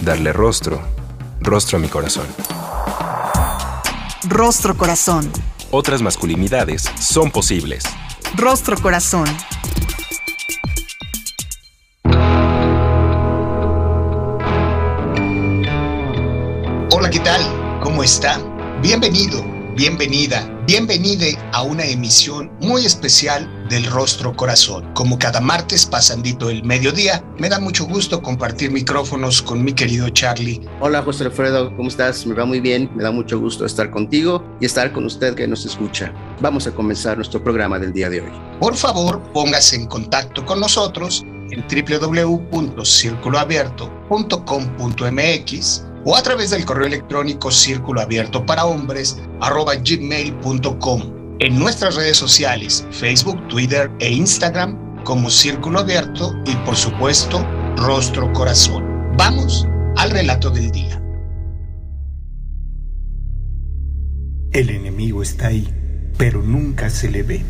darle rostro, rostro a mi corazón. Rostro corazón. Otras masculinidades son posibles. Rostro corazón. Hola, ¿qué tal? ¿Cómo está? Bienvenido, bienvenida, bienvenide a una emisión muy especial del Rostro Corazón. Como cada martes pasandito el mediodía, me da mucho gusto compartir micrófonos con mi querido Charlie. Hola José Alfredo, ¿cómo estás? Me va muy bien, me da mucho gusto estar contigo y estar con usted que nos escucha. Vamos a comenzar nuestro programa del día de hoy. Por favor, póngase en contacto con nosotros en www.circuloabierto.com.mx o a través del correo electrónico círculo abierto para hombres arroba gmail.com. En nuestras redes sociales, Facebook, Twitter e Instagram como Círculo Abierto y por supuesto Rostro Corazón. Vamos al relato del día. El enemigo está ahí, pero nunca se le ve.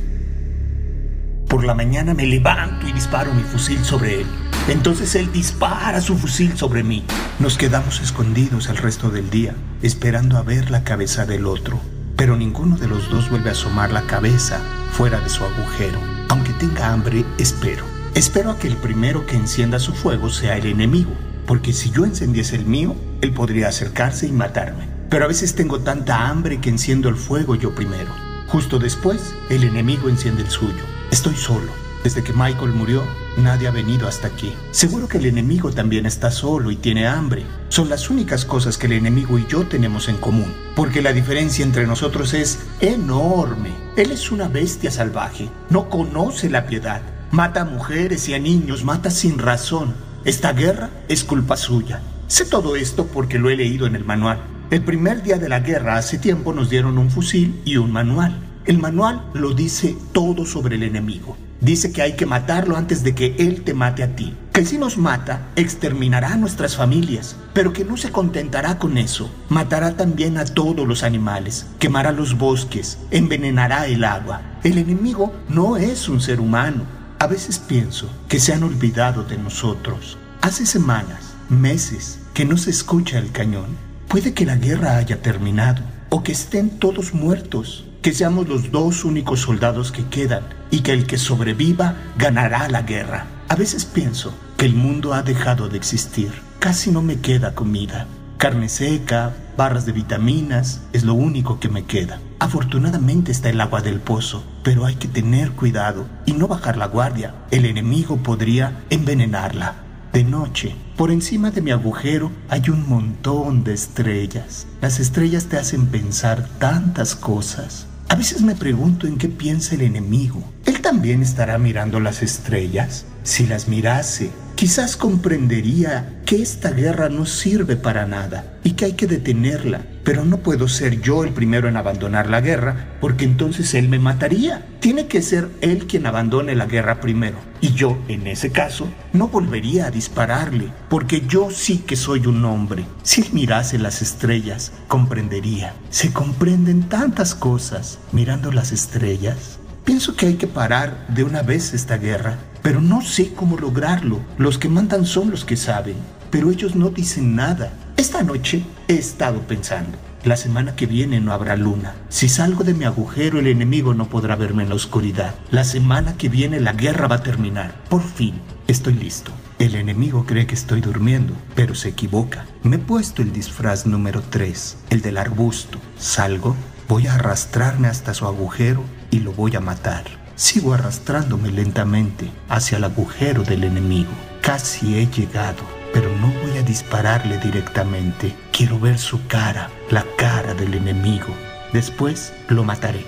Por la mañana me levanto y disparo mi fusil sobre él. Entonces él dispara su fusil sobre mí. Nos quedamos escondidos el resto del día, esperando a ver la cabeza del otro. Pero ninguno de los dos vuelve a asomar la cabeza fuera de su agujero. Aunque tenga hambre, espero. Espero a que el primero que encienda su fuego sea el enemigo, porque si yo encendiese el mío, él podría acercarse y matarme. Pero a veces tengo tanta hambre que enciendo el fuego yo primero. Justo después, el enemigo enciende el suyo. Estoy solo. Desde que Michael murió, nadie ha venido hasta aquí. Seguro que el enemigo también está solo y tiene hambre. Son las únicas cosas que el enemigo y yo tenemos en común. Porque la diferencia entre nosotros es enorme. Él es una bestia salvaje. No conoce la piedad. Mata a mujeres y a niños. Mata sin razón. Esta guerra es culpa suya. Sé todo esto porque lo he leído en el manual. El primer día de la guerra hace tiempo nos dieron un fusil y un manual. El manual lo dice todo sobre el enemigo. Dice que hay que matarlo antes de que él te mate a ti. Que si nos mata, exterminará nuestras familias, pero que no se contentará con eso. Matará también a todos los animales, quemará los bosques, envenenará el agua. El enemigo no es un ser humano. A veces pienso que se han olvidado de nosotros. Hace semanas, meses, que no se escucha el cañón. Puede que la guerra haya terminado o que estén todos muertos que seamos los dos únicos soldados que quedan y que el que sobreviva ganará la guerra. A veces pienso que el mundo ha dejado de existir. Casi no me queda comida. Carne seca, barras de vitaminas, es lo único que me queda. Afortunadamente está el agua del pozo, pero hay que tener cuidado y no bajar la guardia. El enemigo podría envenenarla. De noche, por encima de mi agujero hay un montón de estrellas. Las estrellas te hacen pensar tantas cosas. A veces me pregunto en qué piensa el enemigo. ¿Él también estará mirando las estrellas? Si las mirase, quizás comprendería que esta guerra no sirve para nada y que hay que detenerla. Pero no puedo ser yo el primero en abandonar la guerra, porque entonces él me mataría. Tiene que ser él quien abandone la guerra primero. Y yo, en ese caso, no volvería a dispararle, porque yo sí que soy un hombre. Si mirase las estrellas, comprendería. Se comprenden tantas cosas mirando las estrellas. Pienso que hay que parar de una vez esta guerra, pero no sé cómo lograrlo. Los que mandan son los que saben, pero ellos no dicen nada. Esta noche he estado pensando. La semana que viene no habrá luna. Si salgo de mi agujero, el enemigo no podrá verme en la oscuridad. La semana que viene la guerra va a terminar. Por fin, estoy listo. El enemigo cree que estoy durmiendo, pero se equivoca. Me he puesto el disfraz número 3, el del arbusto. Salgo, voy a arrastrarme hasta su agujero y lo voy a matar. Sigo arrastrándome lentamente hacia el agujero del enemigo. Casi he llegado pero no voy a dispararle directamente. Quiero ver su cara, la cara del enemigo. Después lo mataré.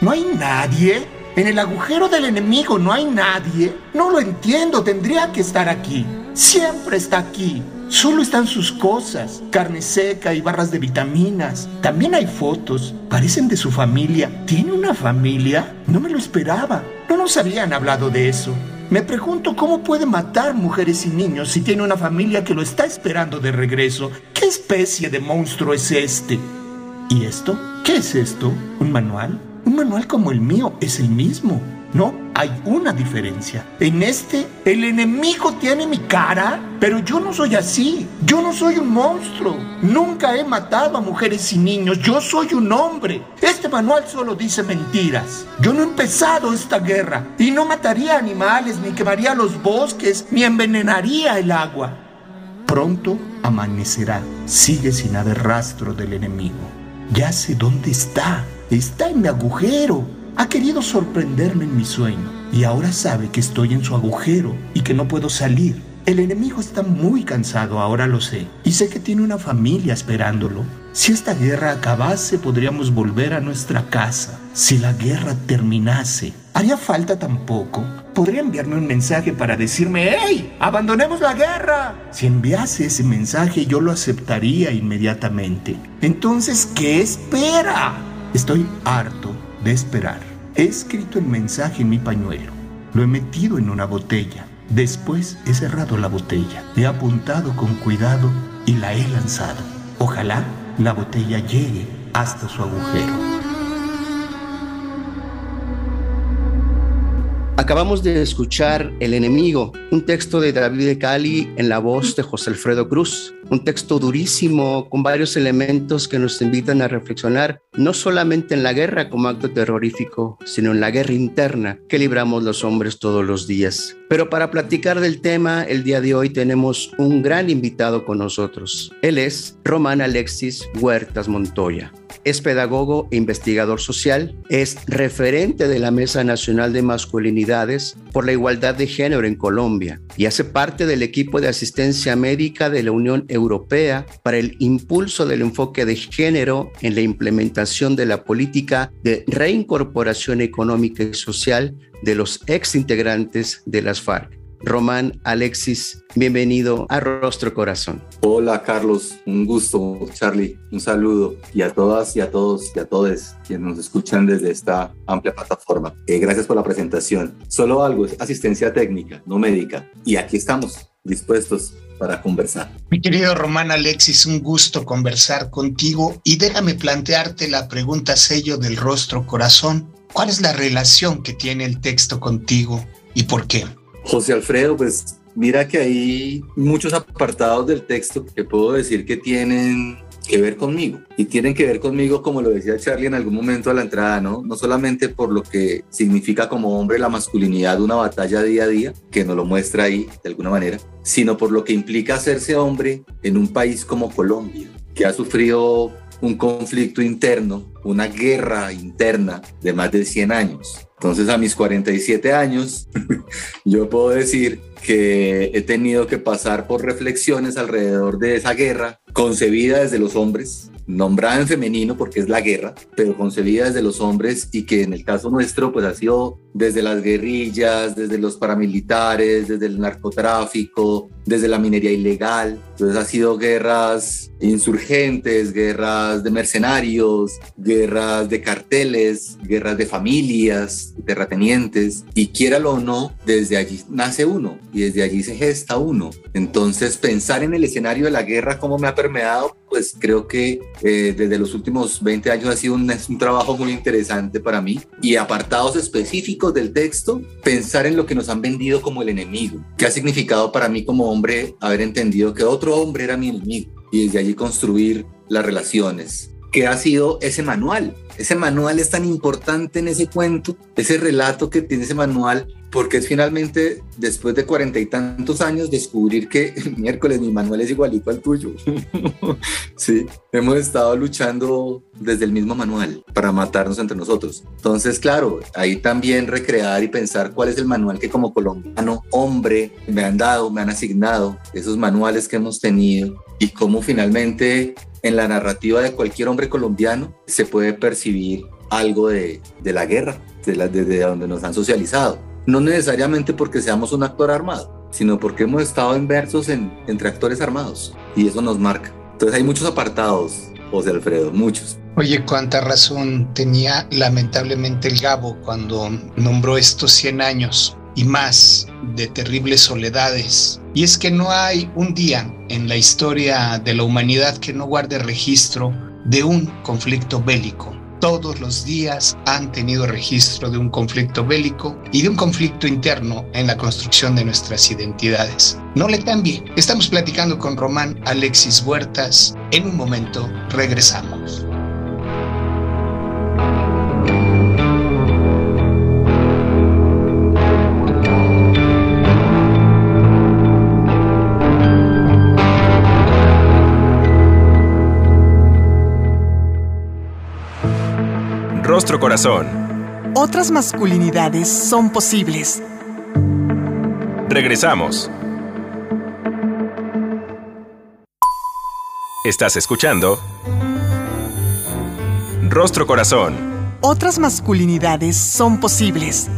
¿No hay nadie? En el agujero del enemigo no hay nadie. No lo entiendo, tendría que estar aquí. Siempre está aquí. Solo están sus cosas, carne seca y barras de vitaminas. También hay fotos. Parecen de su familia. ¿Tiene una familia? No me lo esperaba. No nos habían hablado de eso. Me pregunto cómo puede matar mujeres y niños si tiene una familia que lo está esperando de regreso. ¿Qué especie de monstruo es este? ¿Y esto? ¿Qué es esto? ¿Un manual? Un manual como el mío es el mismo. No, hay una diferencia. En este, el enemigo tiene mi cara, pero yo no soy así. Yo no soy un monstruo. Nunca he matado a mujeres y niños. Yo soy un hombre. Este manual solo dice mentiras. Yo no he empezado esta guerra y no mataría animales, ni quemaría los bosques, ni envenenaría el agua. Pronto amanecerá. Sigue sin haber rastro del enemigo. Ya sé dónde está. Está en mi agujero. Ha querido sorprenderme en mi sueño y ahora sabe que estoy en su agujero y que no puedo salir. El enemigo está muy cansado, ahora lo sé, y sé que tiene una familia esperándolo. Si esta guerra acabase, podríamos volver a nuestra casa. Si la guerra terminase, haría falta tampoco. Podría enviarme un mensaje para decirme, ¡Hey! ¡Abandonemos la guerra! Si enviase ese mensaje, yo lo aceptaría inmediatamente. Entonces, ¿qué espera? Estoy harto de esperar. He escrito el mensaje en mi pañuelo. Lo he metido en una botella. Después he cerrado la botella. He apuntado con cuidado y la he lanzado. Ojalá la botella llegue hasta su agujero. Acabamos de escuchar El enemigo, un texto de David de Cali en la voz de José Alfredo Cruz, un texto durísimo con varios elementos que nos invitan a reflexionar no solamente en la guerra como acto terrorífico, sino en la guerra interna que libramos los hombres todos los días. Pero para platicar del tema, el día de hoy tenemos un gran invitado con nosotros. Él es Román Alexis Huertas Montoya. Es pedagogo e investigador social, es referente de la Mesa Nacional de Masculinidades por la Igualdad de Género en Colombia y hace parte del equipo de asistencia médica de la Unión Europea para el impulso del enfoque de género en la implementación de la política de reincorporación económica y social de los ex integrantes de las FARC. Román Alexis, bienvenido a Rostro Corazón. Hola Carlos, un gusto, Charlie, un saludo y a todas y a todos y a todos quienes nos escuchan desde esta amplia plataforma. Eh, gracias por la presentación. Solo algo, es asistencia técnica, no médica. Y aquí estamos, dispuestos para conversar. Mi querido Román Alexis, un gusto conversar contigo y déjame plantearte la pregunta sello del rostro corazón. ¿Cuál es la relación que tiene el texto contigo y por qué? José Alfredo, pues mira que hay muchos apartados del texto que puedo decir que tienen que ver conmigo y tienen que ver conmigo como lo decía Charlie en algún momento a la entrada, ¿no? No solamente por lo que significa como hombre la masculinidad una batalla día a día, que nos lo muestra ahí de alguna manera, sino por lo que implica hacerse hombre en un país como Colombia, que ha sufrido un conflicto interno, una guerra interna de más de 100 años entonces a mis 47 años, yo puedo decir que he tenido que pasar por reflexiones alrededor de esa guerra concebida desde los hombres, nombrada en femenino porque es la guerra, pero concebida desde los hombres y que en el caso nuestro pues ha sido desde las guerrillas, desde los paramilitares, desde el narcotráfico, desde la minería ilegal. Entonces ha sido guerras insurgentes, guerras de mercenarios, guerras de carteles, guerras de familias, terratenientes, y quiéralo o no, desde allí nace uno y desde allí se gesta uno. Entonces pensar en el escenario de la guerra, cómo me ha permeado, pues creo que eh, desde los últimos 20 años ha sido un, un trabajo muy interesante para mí y apartados específicos del texto, pensar en lo que nos han vendido como el enemigo, que ha significado para mí como hombre haber entendido que otro hombre era mi enemigo y desde allí construir las relaciones. ¿Qué ha sido ese manual? Ese manual es tan importante en ese cuento, ese relato que tiene ese manual porque es finalmente, después de cuarenta y tantos años, descubrir que miércoles mi Manuel es igualito al tuyo. sí, hemos estado luchando desde el mismo manual para matarnos entre nosotros. Entonces, claro, ahí también recrear y pensar cuál es el manual que como colombiano, hombre, me han dado, me han asignado, esos manuales que hemos tenido y cómo finalmente en la narrativa de cualquier hombre colombiano se puede percibir algo de, de la guerra, de desde donde nos han socializado no necesariamente porque seamos un actor armado, sino porque hemos estado inversos en, entre actores armados y eso nos marca. Entonces hay muchos apartados, José Alfredo, muchos. Oye, cuánta razón tenía lamentablemente el Gabo cuando nombró estos 100 años y más de terribles soledades. Y es que no hay un día en la historia de la humanidad que no guarde registro de un conflicto bélico. Todos los días han tenido registro de un conflicto bélico y de un conflicto interno en la construcción de nuestras identidades. No le cambie. Estamos platicando con Román Alexis Huertas. En un momento regresamos. Rostro Corazón. Otras masculinidades son posibles. Regresamos. Estás escuchando Rostro Corazón. Otras masculinidades son posibles.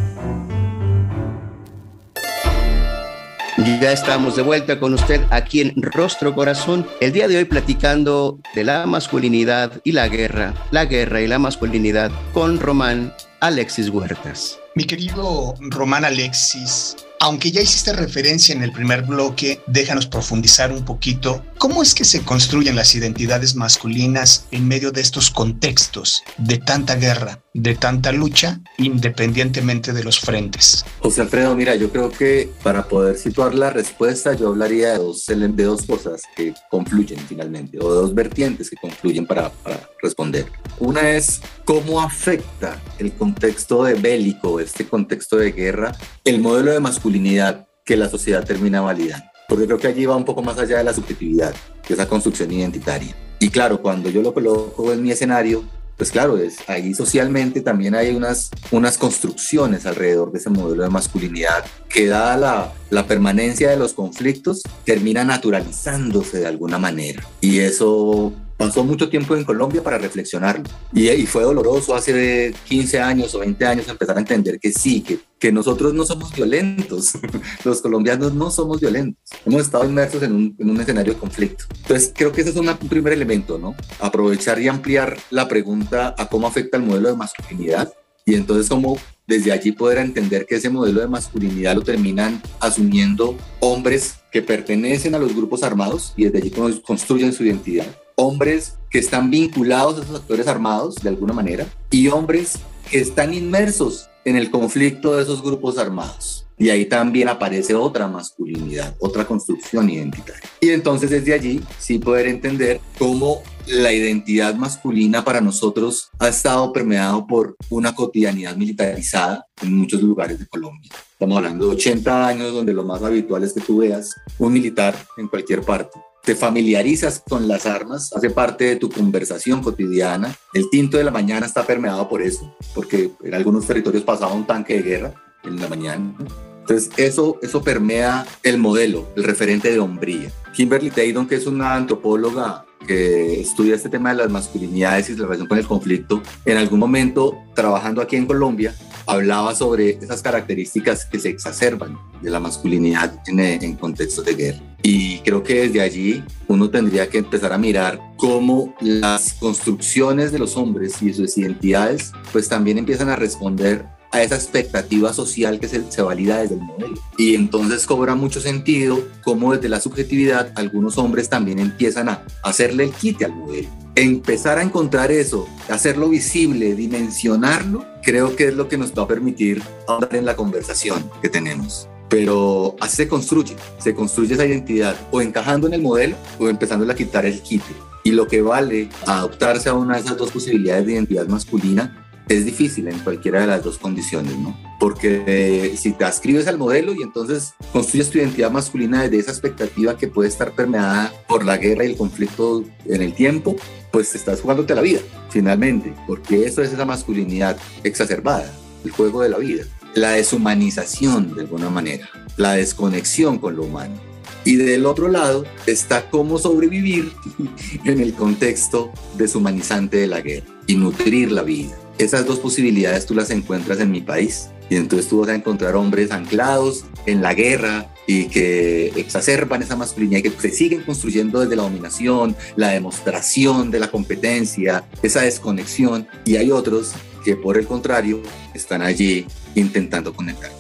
Ya estamos de vuelta con usted aquí en Rostro Corazón. El día de hoy platicando de la masculinidad y la guerra, la guerra y la masculinidad con Román Alexis Huertas. Mi querido Román Alexis, aunque ya hiciste referencia en el primer bloque, déjanos profundizar un poquito. ¿Cómo es que se construyen las identidades masculinas en medio de estos contextos de tanta guerra, de tanta lucha, independientemente de los frentes? José Alfredo, mira, yo creo que para poder situar la respuesta, yo hablaría de dos, de dos cosas que confluyen finalmente, o de dos vertientes que confluyen para, para responder. Una es cómo afecta el contexto de bélico, este contexto de guerra, el modelo de masculinidad que la sociedad termina validando. Porque creo que allí va un poco más allá de la subjetividad, de esa construcción identitaria. Y claro, cuando yo lo coloco en mi escenario, pues claro, es, ahí socialmente también hay unas, unas construcciones alrededor de ese modelo de masculinidad que dada la, la permanencia de los conflictos termina naturalizándose de alguna manera. Y eso pasó mucho tiempo en Colombia para reflexionarlo. Y, fue doloroso hace 15 años o 20 años empezar a entender que sí, que, que nosotros no somos violentos. Los colombianos no somos violentos. Hemos estado inmersos en un, en un escenario de conflicto. Entonces, creo que ese es un primer elemento, ¿no? Aprovechar y ampliar la pregunta a cómo afecta el modelo de masculinidad y entonces cómo desde allí poder entender que ese modelo de masculinidad lo terminan asumiendo hombres que pertenecen a los grupos armados y desde allí construyen su identidad hombres que están vinculados a esos actores armados de alguna manera y hombres que están inmersos en el conflicto de esos grupos armados. Y ahí también aparece otra masculinidad, otra construcción identitaria. Y entonces desde allí sí poder entender cómo la identidad masculina para nosotros ha estado permeado por una cotidianidad militarizada en muchos lugares de Colombia. Estamos hablando de 80 años donde lo más habitual es que tú veas un militar en cualquier parte te familiarizas con las armas, hace parte de tu conversación cotidiana. El tinto de la mañana está permeado por eso, porque en algunos territorios pasaba un tanque de guerra en la mañana. Entonces, eso, eso permea el modelo, el referente de hombría. Kimberly Taydon, que es una antropóloga que estudia este tema de las masculinidades y la relación con el conflicto, en algún momento, trabajando aquí en Colombia, hablaba sobre esas características que se exacerban de la masculinidad en, en contextos de guerra. Y creo que desde allí uno tendría que empezar a mirar cómo las construcciones de los hombres y sus identidades pues también empiezan a responder a esa expectativa social que se, valida desde el modelo. Y entonces cobra mucho sentido cómo desde la subjetividad algunos hombres también empiezan a hacerle el quite al modelo. Empezar a encontrar eso, hacerlo visible, dimensionarlo, creo que es lo que nos va a permitir ahondar en la conversación que tenemos pero así se construye, se construye esa identidad o encajando en el modelo o empezando a quitar el quite. Y lo que vale adoptarse a una de esas dos posibilidades de identidad masculina es difícil en cualquiera de las dos condiciones, ¿no? Porque eh, si te ascribes al modelo y entonces construyes tu identidad masculina desde esa expectativa que puede estar permeada por la guerra y el conflicto en el tiempo, pues estás jugándote la vida, finalmente, porque eso es esa masculinidad exacerbada, el juego de la vida la deshumanización de alguna manera, la desconexión con lo humano. Y del otro lado está cómo sobrevivir en el contexto deshumanizante de la guerra y nutrir la vida. Esas dos posibilidades tú las encuentras en mi país. Y entonces tú vas a encontrar hombres anclados en la guerra, y que exacerban esa masculinidad y que se siguen construyendo desde la dominación, la demostración de la competencia, esa desconexión. Y hay otros que por el contrario están allí intentando conectar.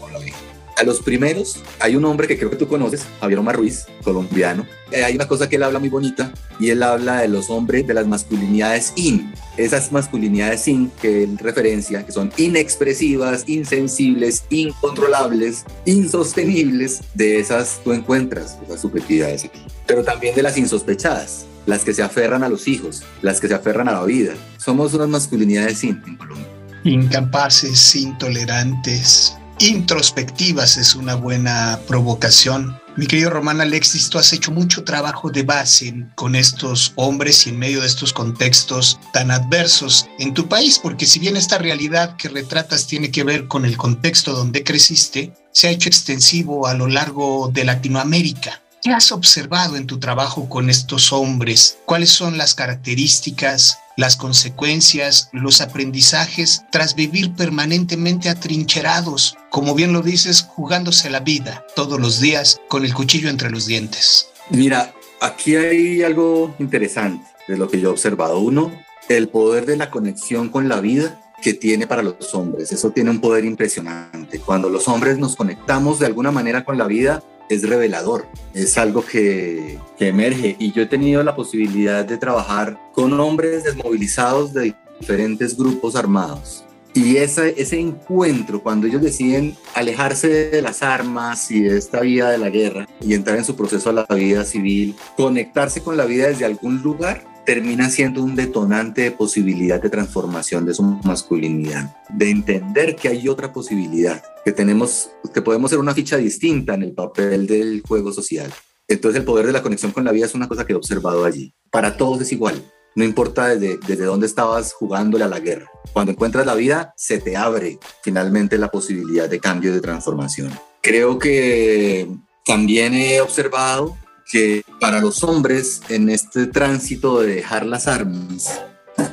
A los primeros hay un hombre que creo que tú conoces, Javier Omar Ruiz, colombiano. Eh, hay una cosa que él habla muy bonita y él habla de los hombres, de las masculinidades in. Esas masculinidades sin que él referencia, que son inexpresivas, insensibles, incontrolables, insostenibles, de esas tú encuentras esas subjetividades aquí. Pero también de las insospechadas, las que se aferran a los hijos, las que se aferran a la vida. Somos unas masculinidades sin en Colombia. Incapaces, intolerantes, introspectivas es una buena provocación. Mi querido Román Alexis, tú has hecho mucho trabajo de base con estos hombres y en medio de estos contextos tan adversos en tu país, porque si bien esta realidad que retratas tiene que ver con el contexto donde creciste, se ha hecho extensivo a lo largo de Latinoamérica. ¿Qué has observado en tu trabajo con estos hombres? ¿Cuáles son las características, las consecuencias, los aprendizajes tras vivir permanentemente atrincherados, como bien lo dices, jugándose la vida todos los días con el cuchillo entre los dientes? Mira, aquí hay algo interesante de lo que yo he observado. Uno, el poder de la conexión con la vida que tiene para los hombres. Eso tiene un poder impresionante. Cuando los hombres nos conectamos de alguna manera con la vida, es revelador, es algo que, que, emerge y yo he tenido la posibilidad de trabajar con hombres desmovilizados de diferentes grupos armados. Y ese, ese encuentro, cuando ellos deciden alejarse de las armas y de esta vida de la guerra y entrar en su proceso a la vida civil, conectarse con la vida desde algún lugar, termina siendo un detonante de posibilidad de transformación de su masculinidad, de entender que hay otra posibilidad, que tenemos, que podemos ser una ficha distinta en el papel del juego social. Entonces el poder de la conexión con la vida es una cosa que he observado allí. Para todos es igual. No importa desde, desde dónde estabas jugándole a la guerra. Cuando encuentras la vida, se te abre finalmente la posibilidad de cambio, de transformación. Creo que también he observado que para los hombres en este tránsito de dejar las armas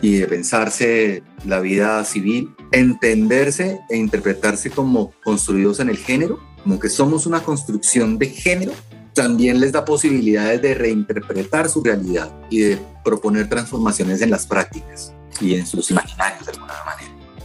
y de pensarse la vida civil, entenderse e interpretarse como construidos en el género, como que somos una construcción de género, también les da posibilidades de reinterpretar su realidad y de proponer transformaciones en las prácticas y en sus imaginarios de alguna manera.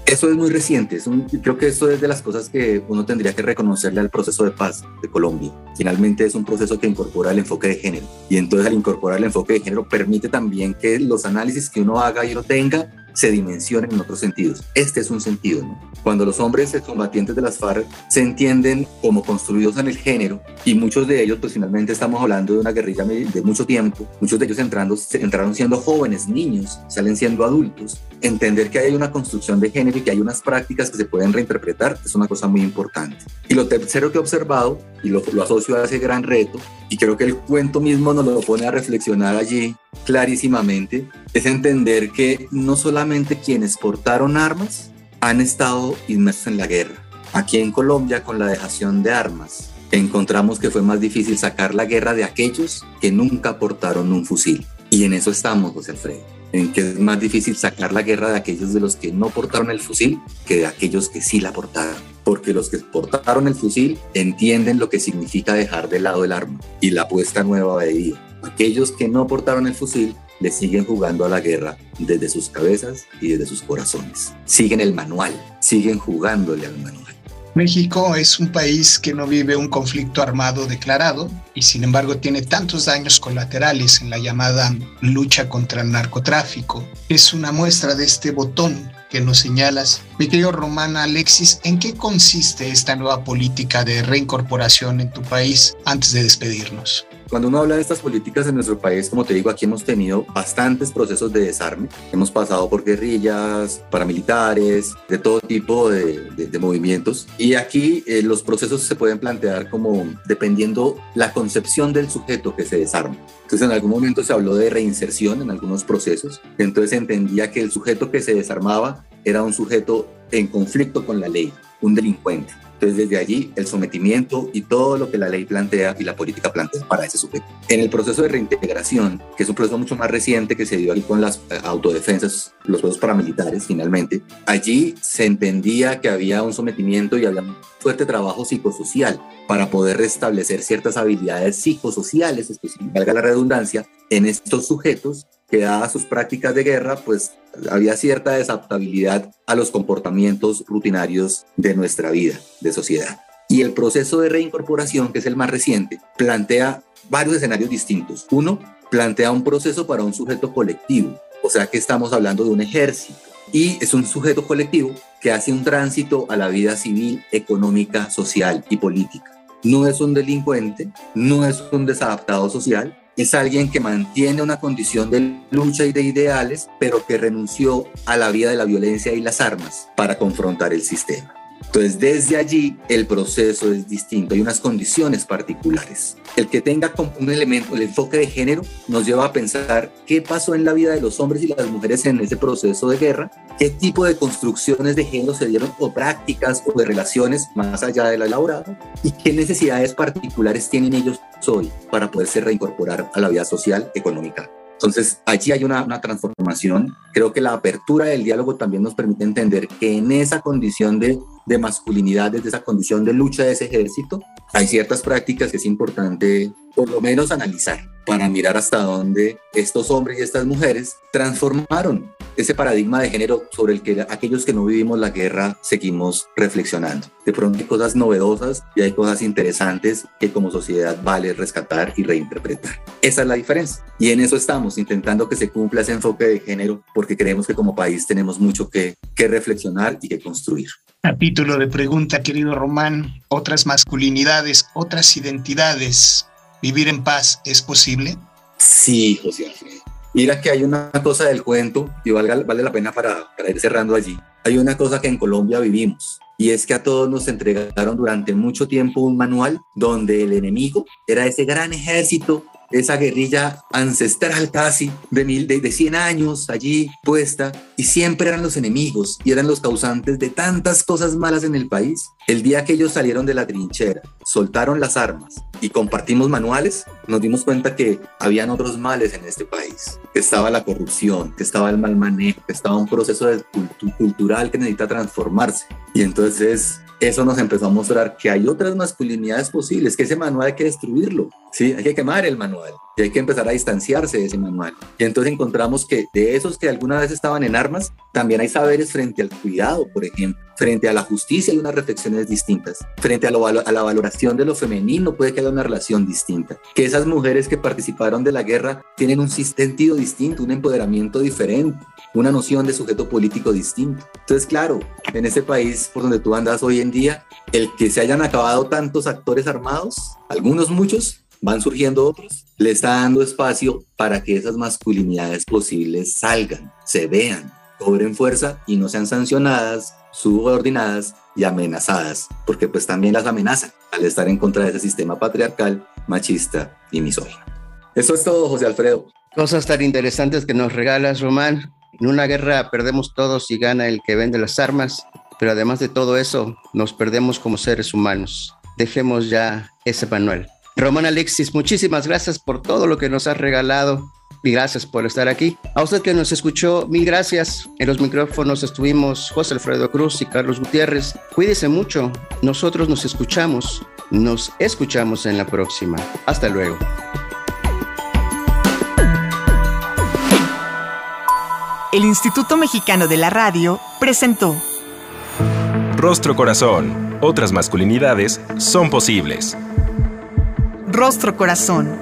Eso es muy reciente, creo que eso es de las cosas que uno tendría que reconocerle al proceso de paz de Colombia. Finalmente es un proceso que incorpora el enfoque de género y entonces al incorporar el enfoque de género permite también que los análisis que uno haga y lo tenga se dimensionen en otros sentidos. Este es un sentido, ¿no? Cuando los hombres combatientes de las FARC se entienden como construidos en el género y muchos de ellos, pues finalmente estamos hablando de una guerrilla de mucho tiempo, muchos de ellos entrando, entraron siendo jóvenes, niños, salen siendo adultos, entender que hay una construcción de género y que hay unas prácticas que se pueden reinterpretar es una cosa muy importante. Y lo tercero que he observado, y lo, lo asocio a ese gran reto, y creo que el cuento mismo nos lo pone a reflexionar allí clarísimamente, es entender que no solamente quienes portaron armas han estado inmersos en la guerra. Aquí en Colombia, con la dejación de armas, encontramos que fue más difícil sacar la guerra de aquellos que nunca portaron un fusil. Y en eso estamos, José Alfredo, en que es más difícil sacar la guerra de aquellos de los que no portaron el fusil que de aquellos que sí la portaron. Porque los que portaron el fusil entienden lo que significa dejar de lado el arma y la puesta nueva de vida. Aquellos que no portaron el fusil le siguen jugando a la guerra desde sus cabezas y desde sus corazones. Siguen el manual, siguen jugándole al manual. México es un país que no vive un conflicto armado declarado y sin embargo tiene tantos daños colaterales en la llamada lucha contra el narcotráfico. Es una muestra de este botón que nos señalas. Mi querido Romana Alexis, ¿en qué consiste esta nueva política de reincorporación en tu país antes de despedirnos? Cuando uno habla de estas políticas en nuestro país, como te digo, aquí hemos tenido bastantes procesos de desarme. Hemos pasado por guerrillas, paramilitares, de todo tipo de, de, movimientos. Y aquí eh, los procesos se pueden plantear como dependiendo la concepción del sujeto que se desarma. Entonces en algún momento se habló de reinserción en algunos procesos. Entonces se entendía que el sujeto que se desarmaba era un sujeto en conflicto con la ley, un delincuente. Entonces, desde allí, el sometimiento y todo lo que la ley plantea y la política plantea para ese sujeto. En el proceso de reintegración, que es un proceso mucho más reciente que se dio ahí con las eh, autodefensas, los procesos paramilitares, finalmente, allí se entendía que había un sometimiento y había un fuerte trabajo psicosocial para poder restablecer ciertas habilidades psicosociales, valga la redundancia, en estos sujetos que dadas sus prácticas de guerra, pues había cierta desadaptabilidad a los comportamientos rutinarios de nuestra vida, de sociedad. Y el proceso de reincorporación, que es el más reciente, plantea varios escenarios distintos. Uno, plantea un proceso para un sujeto colectivo, o sea que estamos hablando de un ejército. Y es un sujeto colectivo que hace un tránsito a la vida civil, económica, social y política. No es un delincuente, no es un desadaptado social, es alguien que mantiene una condición de lucha y de ideales, pero que renunció a la vida de la violencia y las armas para confrontar el sistema. Entonces, desde allí el proceso es distinto, hay unas condiciones particulares. El que tenga un elemento, el enfoque de género, nos lleva a pensar qué pasó en la vida de los hombres y las mujeres en ese proceso de guerra, qué tipo de construcciones de género se dieron o prácticas o de relaciones más allá de la elaborada y qué necesidades particulares tienen ellos hoy para poderse reincorporar a la vida social, económica entonces, allí hay una, transformación. Creo que la apertura del diálogo también nos permite entender que en esa condición de, de masculinidad, desde esa condición de lucha de ese ejército, hay ciertas prácticas que es importante por lo menos analizar para mirar hasta dónde estos hombres y estas mujeres transformaron ese paradigma de género sobre el que aquellos que no vivimos la guerra seguimos reflexionando. De pronto hay cosas novedosas y hay cosas interesantes que como sociedad vale rescatar y reinterpretar. Esa es la diferencia. Y en eso estamos, intentando que se cumpla ese enfoque de género porque creemos que como país tenemos mucho que, que reflexionar y que construir. Capítulo de pregunta, querido Román. Otras masculinidades, otras identidades ¿Vivir en paz es posible? Sí, José Alfredo. Mira que hay una cosa del cuento y vale la pena para, para ir cerrando allí. Hay una cosa que en Colombia vivimos y es que a todos nos entregaron durante mucho tiempo un manual donde el enemigo era ese gran ejército esa guerrilla ancestral casi de, mil, de, de 100 años allí puesta y siempre eran los enemigos y eran los causantes de tantas cosas malas en el país. El día que ellos salieron de la trinchera, soltaron las armas y compartimos manuales, nos dimos cuenta que habían otros males en este país, que estaba la corrupción, que estaba el mal manejo, que estaba un proceso cultural que necesita transformarse. Y entonces eso nos empezó a mostrar que hay otras masculinidades posibles, que ese manual hay que destruirlo, ¿sí? Hay que quemar el manual y hay que empezar a distanciarse de ese manual. Y entonces encontramos que de esos que alguna vez estaban en armas, también hay saberes frente al cuidado, por ejemplo, frente a la justicia hay unas reflexiones distintas, frente a, a la valoración de lo femenino puede que haya una relación distinta, que esas mujeres que participaron de la guerra tienen un sentido distinto, un empoderamiento diferente, una noción de sujeto político distinto. Entonces, claro, en ese país por donde tú andas hoy en día, el que se hayan acabado tantos actores armados, algunos muchos, van surgiendo otros, le está dando espacio para que esas masculinidades posibles salgan, se vean, cobren fuerza y no sean sancionadas, subordinadas y amenazadas, porque pues también las amenazan al estar en contra de ese sistema patriarcal, machista y misógino. Eso es todo, José Alfredo. Cosas tan interesantes que nos regalas, Román. En una guerra perdemos todos y gana el que vende las armas, pero además de todo eso, nos perdemos como seres humanos. Dejemos ya ese manual. Román Alexis, muchísimas gracias por todo lo que nos has regalado y gracias por estar aquí. A usted que nos escuchó, mil gracias. En los micrófonos estuvimos José Alfredo Cruz y Carlos Gutiérrez. Cuídese mucho. Nosotros nos escuchamos. Nos escuchamos en la próxima. Hasta luego. El Instituto Mexicano de la Radio presentó Rostro Corazón. Otras masculinidades son posibles. Rostro Corazón